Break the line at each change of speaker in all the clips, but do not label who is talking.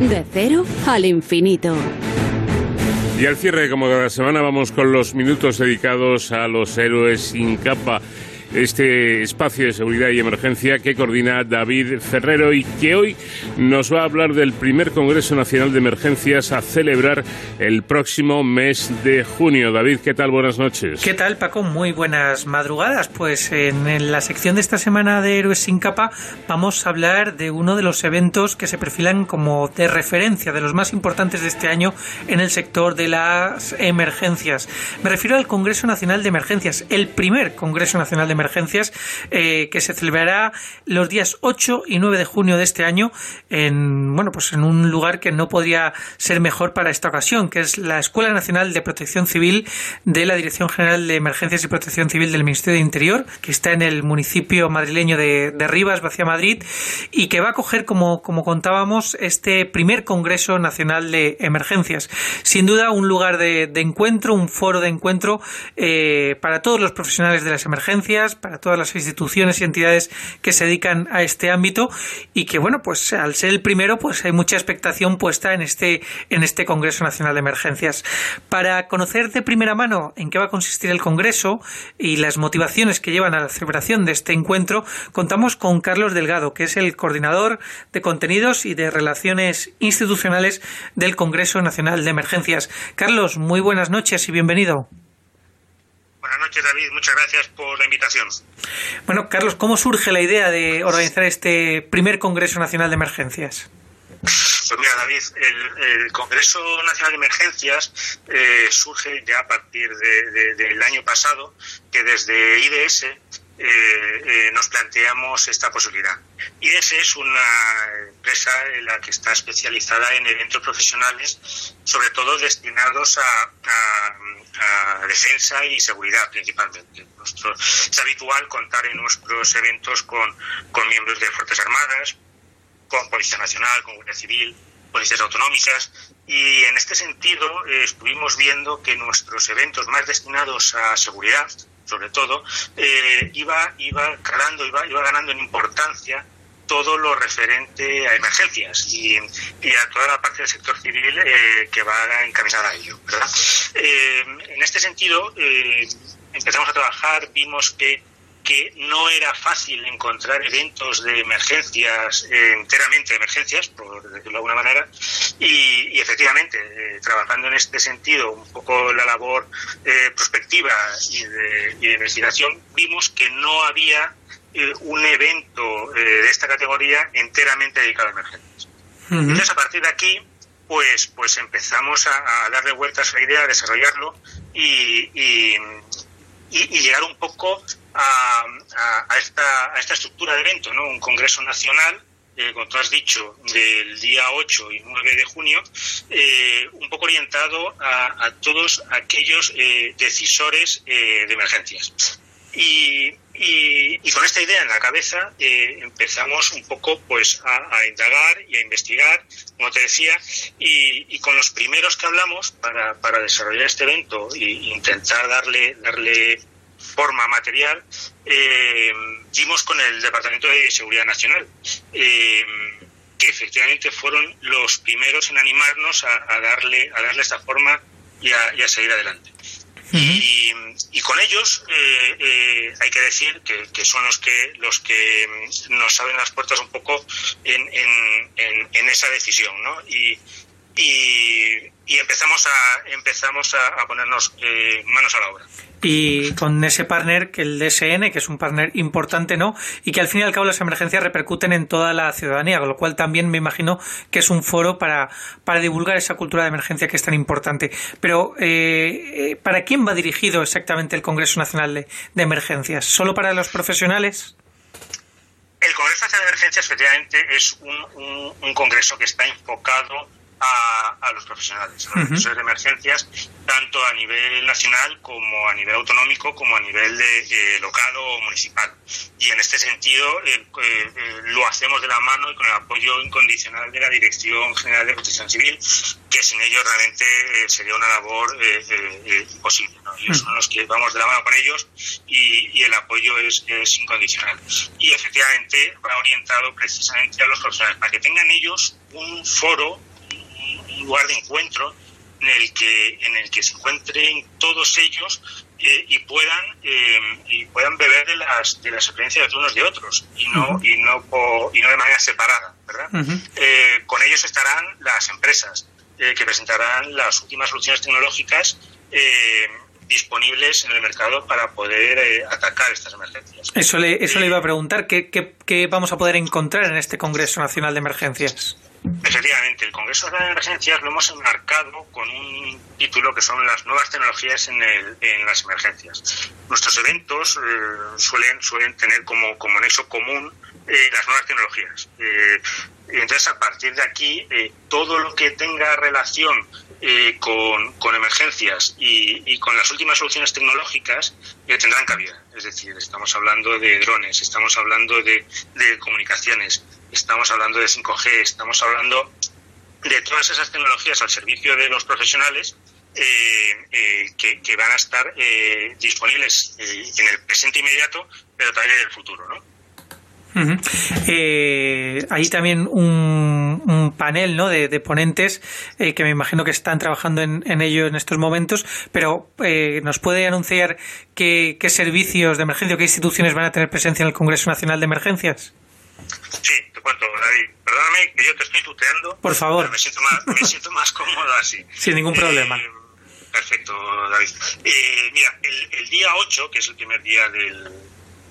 De cero al infinito.
Y al cierre, como cada semana, vamos con los minutos dedicados a los héroes sin capa este espacio de seguridad y emergencia que coordina David Ferrero y que hoy nos va a hablar del primer Congreso Nacional de Emergencias a celebrar el próximo mes de junio. David, ¿qué tal? Buenas noches.
¿Qué tal, Paco? Muy buenas madrugadas. Pues en la sección de esta semana de Héroes sin capa vamos a hablar de uno de los eventos que se perfilan como de referencia, de los más importantes de este año en el sector de las emergencias. Me refiero al Congreso Nacional de Emergencias, el primer Congreso Nacional de Emergencias emergencias eh, que se celebrará los días 8 y 9 de junio de este año en bueno pues en un lugar que no podría ser mejor para esta ocasión que es la Escuela Nacional de Protección Civil de la Dirección General de Emergencias y Protección Civil del Ministerio de Interior que está en el municipio madrileño de, de Rivas, Vacía Madrid y que va a acoger como, como contábamos este primer Congreso Nacional de Emergencias. Sin duda un lugar de, encuentro un foro de encuentro eh, para todos los profesionales de las emergencias para todas las instituciones y entidades que se dedican a este ámbito y que bueno pues al ser el primero pues hay mucha expectación puesta en este en este Congreso Nacional de Emergencias. Para conocer de primera mano en qué va a consistir el Congreso y las motivaciones que llevan a la celebración de este encuentro contamos con Carlos Delgado que es el coordinador de contenidos y de relaciones institucionales del Congreso Nacional de Emergencias. Carlos muy buenas noches y bienvenido
Buenas noches, David. Muchas gracias por la invitación.
Bueno, Carlos, ¿cómo surge la idea de organizar este primer Congreso Nacional de Emergencias?
Pues mira, David, el, Congreso Nacional de Emergencias eh, surge ya a partir del año pasado, que desde IDS nos planteamos esta posibilidad. IDS es una empresa en la que está especializada en eventos profesionales, sobre todo destinados a, defensa y seguridad principalmente. es habitual contar en nuestros eventos con, con miembros de Fuerzas Armadas, con Policía Nacional, con Guardia Civil, policías autonómicas y en este sentido eh, estuvimos viendo que nuestros eventos más destinados a seguridad sobre todo, eh, iba, iba calando, iba, iba ganando en importancia todo lo referente a emergencias y, a toda la parte del sector civil eh, que va encaminada a ello. Eh, en este sentido, empezamos a trabajar, vimos que que no era fácil encontrar eventos de emergencias, eh, enteramente de emergencias, por decirlo de alguna manera, y, efectivamente, eh, trabajando en este sentido, un poco la labor eh, prospectiva y de, investigación, vimos que no había un evento de esta categoría enteramente dedicado a emergencias. Entonces, a partir de aquí, pues, pues empezamos a, darle vueltas a la idea, a desarrollarlo y, y, y llegar un poco a, a, esta, a esta estructura de evento, ¿no? Un congreso nacional eh, como tú has dicho, del día 8 y 9 de junio, eh, un poco orientado a, a todos aquellos eh, decisores eh, de emergencias. Y, y, y, con esta idea en la cabeza empezamos un poco pues a, a, indagar y a investigar, como te decía, y, y con los primeros que hablamos para, para desarrollar este evento e intentar darle, darle forma material, eh, dimos con el Departamento de Seguridad Nacional, eh, que efectivamente fueron los primeros en animarnos a, darle, a darle esta forma y a, seguir adelante. y, con ellos eh, hay que decir que, son los que los que nos abren las puertas un poco en, en, esa decisión, ¿no? Y, y, empezamos a empezamos a, ponernos manos a la obra
y con ese partner que el DSN, que es un partner importante, ¿no? Y que al fin y al cabo las emergencias repercuten en toda la ciudadanía, con lo cual también me imagino que es un foro para, para divulgar esa cultura de emergencia que es tan importante. Pero, eh, eh ¿para quién va dirigido exactamente el Congreso Nacional de, Emergencias? ¿Solo para los profesionales?
El Congreso Nacional de Emergencias, efectivamente, es un, un congreso que está enfocado a, los profesionales, a los profesores de emergencias, tanto a nivel nacional como a nivel autonómico, como a nivel de, eh, local o municipal. Y en este sentido eh, eh, lo hacemos de la mano y con el apoyo incondicional de la Dirección General de Protección Civil, que sin ellos realmente sería una labor imposible. Ellos son los que vamos de la mano con ellos y, y el apoyo es, es, incondicional. Y efectivamente va orientado precisamente a los profesionales, para que tengan ellos un foro lugar de encuentro en el que en el que se encuentren todos ellos eh, y puedan y puedan beber de las de las experiencias de unos de otros y no y no y no de manera separada verdad con ellos estarán las empresas que presentarán las últimas soluciones tecnológicas disponibles en el mercado para poder eh, atacar estas emergencias.
Eso le, eso le iba a preguntar, ¿qué, ¿qué, vamos a poder encontrar en este Congreso Nacional de Emergencias?
Efectivamente, el Congreso de Emergencias lo hemos enmarcado con un título que son las nuevas tecnologías en, el, en las emergencias. Nuestros eventos eh, suelen, tener como, como nexo común eh, las nuevas tecnologías. Entonces, a partir de aquí, todo lo que tenga relación eh, con, emergencias y, con las últimas soluciones tecnológicas eh, tendrán cabida. Es decir, estamos hablando de drones, estamos hablando de, comunicaciones, estamos hablando de 5G, estamos hablando de todas esas tecnologías al servicio de los profesionales eh, que, van a estar disponibles en el presente inmediato, pero también en el futuro, ¿no?
Eh, hay también un, panel ¿no? de, ponentes eh, que me imagino que están trabajando en, ello en estos momentos, pero eh, ¿nos puede anunciar qué, servicios de emergencia o qué instituciones van a tener presencia en el Congreso Nacional de Emergencias?
Sí, te cuento, David. Perdóname que yo te estoy tuteando.
Por favor.
Me siento, más, me siento más cómodo así.
Sin ningún problema. Eh,
perfecto, David. mira, el, el, día 8, que es el primer día del,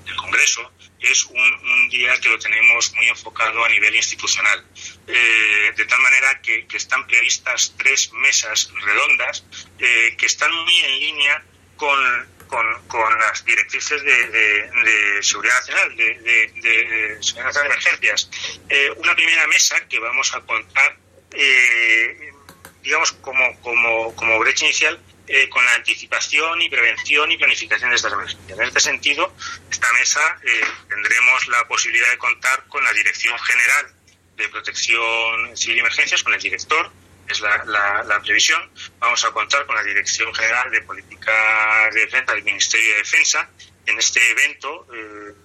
del Congreso, es un, día que lo tenemos muy enfocado a nivel institucional, eh, de tal manera que, están previstas tres mesas redondas eh, que están muy en línea con, las directrices de, seguridad nacional, de, seguridad nacional de emergencias. Eh, una primera mesa que vamos a contar, digamos, como, como, como brecha inicial, eh, con la anticipación y prevención y planificación de estas emergencias. En este sentido, esta mesa eh, tendremos la posibilidad de contar con la Dirección General de Protección Civil y Emergencias, con el director, es la, previsión. Vamos a contar con la Dirección General de Política de Defensa del Ministerio de Defensa. En este evento, eh,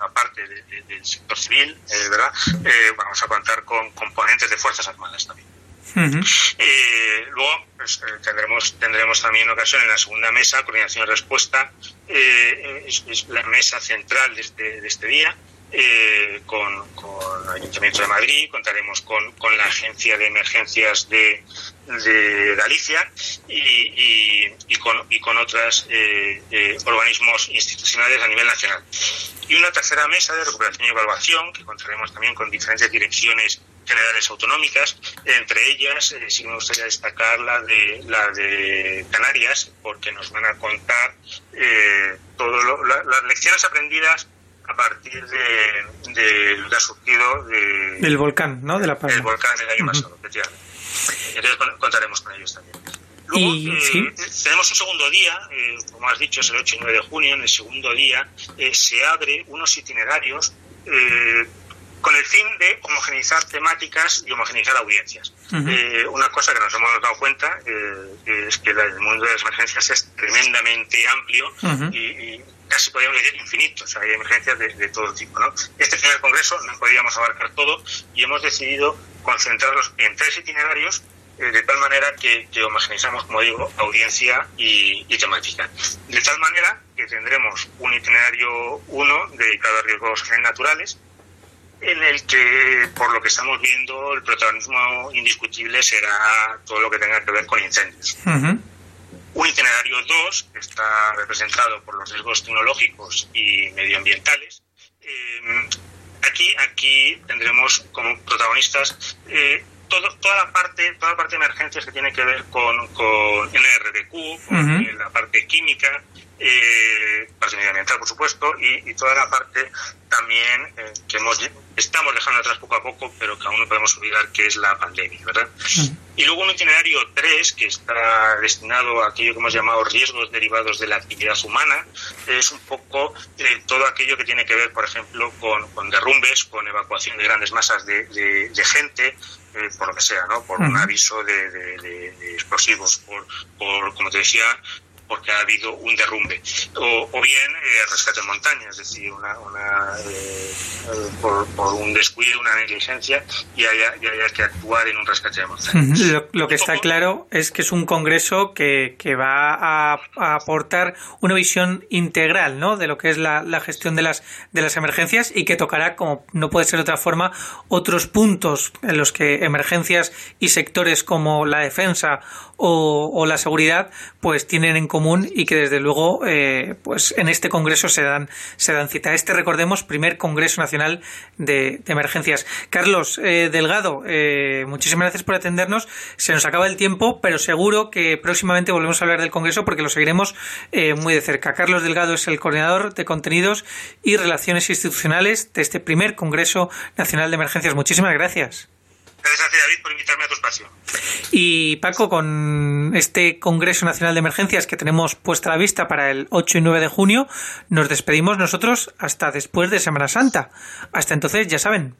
aparte del sector civil, ¿verdad? vamos a contar con componentes de Fuerzas Armadas también. Eh, luego pues, eh, tendremos tendremos también ocasión en la segunda mesa, coordinación y respuesta, eh, es, la mesa central de este, de este día. con, con, el Ayuntamiento de Madrid, contaremos con, con la Agencia de Emergencias de, de Galicia y, y, con, y con otros organismos institucionales a nivel nacional. Y una tercera mesa de recuperación y evaluación, que contaremos también con diferentes direcciones generales autonómicas, entre ellas eh, sí me gustaría destacar la de, la de Canarias, porque nos van a contar eh, todo las lecciones aprendidas a partir de, de lo que ha surgido
del volcán, ¿no? De la
Del volcán el año pasado, efectivamente. Entonces contaremos con ellos también. Luego, eh, tenemos un segundo día, eh, como has dicho, es el 8 y 9 de junio. En el segundo día eh, se abre unos itinerarios con el fin de homogeneizar temáticas y homogeneizar audiencias. Eh, una cosa que nos hemos dado cuenta eh, es que el mundo de las emergencias es tremendamente amplio y, casi podríamos decir infinito. O sea, hay emergencias de, todo tipo. ¿no? Este primer congreso no podíamos abarcar todo y hemos decidido concentrarlos en tres itinerarios eh, de tal manera que, homogeneizamos, como digo, audiencia y, y, temática. De tal manera que tendremos un itinerario 1 dedicado a riesgos naturales, en el que, por lo que estamos viendo, el protagonismo indiscutible será todo lo que tenga que ver con incendios. Un itinerario 2 está representado por los riesgos tecnológicos y medioambientales. Eh, aquí, aquí tendremos como protagonistas eh, todo, toda la parte toda la parte de emergencias que tiene que ver con, con NRDQ, con la parte química, eh, parte medioambiental, por supuesto, y, toda la parte también eh, que hemos, estamos dejando atrás poco a poco, pero que aún no podemos olvidar que es la pandemia, ¿verdad? Y luego un itinerario 3 que está destinado a aquello que hemos llamado riesgos derivados de la actividad humana, es un poco eh, todo aquello que tiene que ver, por ejemplo, con, derrumbes, con evacuación de grandes masas de, de, gente, eh, por lo que sea, ¿no? Por un aviso de, de explosivos, por, por, como te decía, porque ha habido un derrumbe. O, bien eh, rescate en montaña, es decir, una, eh, por, un descuido, una negligencia y haya, que actuar en un rescate de montaña.
Lo, que está claro es que es un congreso que, va a, aportar una visión integral ¿no? de lo que es la, gestión de las, de las emergencias y que tocará, como no puede ser de otra forma, otros puntos en los que emergencias y sectores como la defensa o, la seguridad pues tienen en común y que desde luego eh, pues en este congreso se dan se dan cita este recordemos primer congreso nacional de, emergencias. Carlos eh, Delgado eh, muchísimas gracias por atendernos. Se nos acaba el tiempo pero seguro que próximamente volvemos a hablar del congreso porque lo seguiremos muy de cerca. Carlos Delgado es el coordinador de contenidos y relaciones institucionales de este primer congreso nacional de emergencias. Muchísimas gracias
Gracias David, por invitarme a tu espacio.
Y Paco, con este Congreso Nacional de Emergencias que tenemos puesta a la vista para el 8 y 9 de junio, nos despedimos nosotros hasta después de Semana Santa. Hasta entonces, ya saben,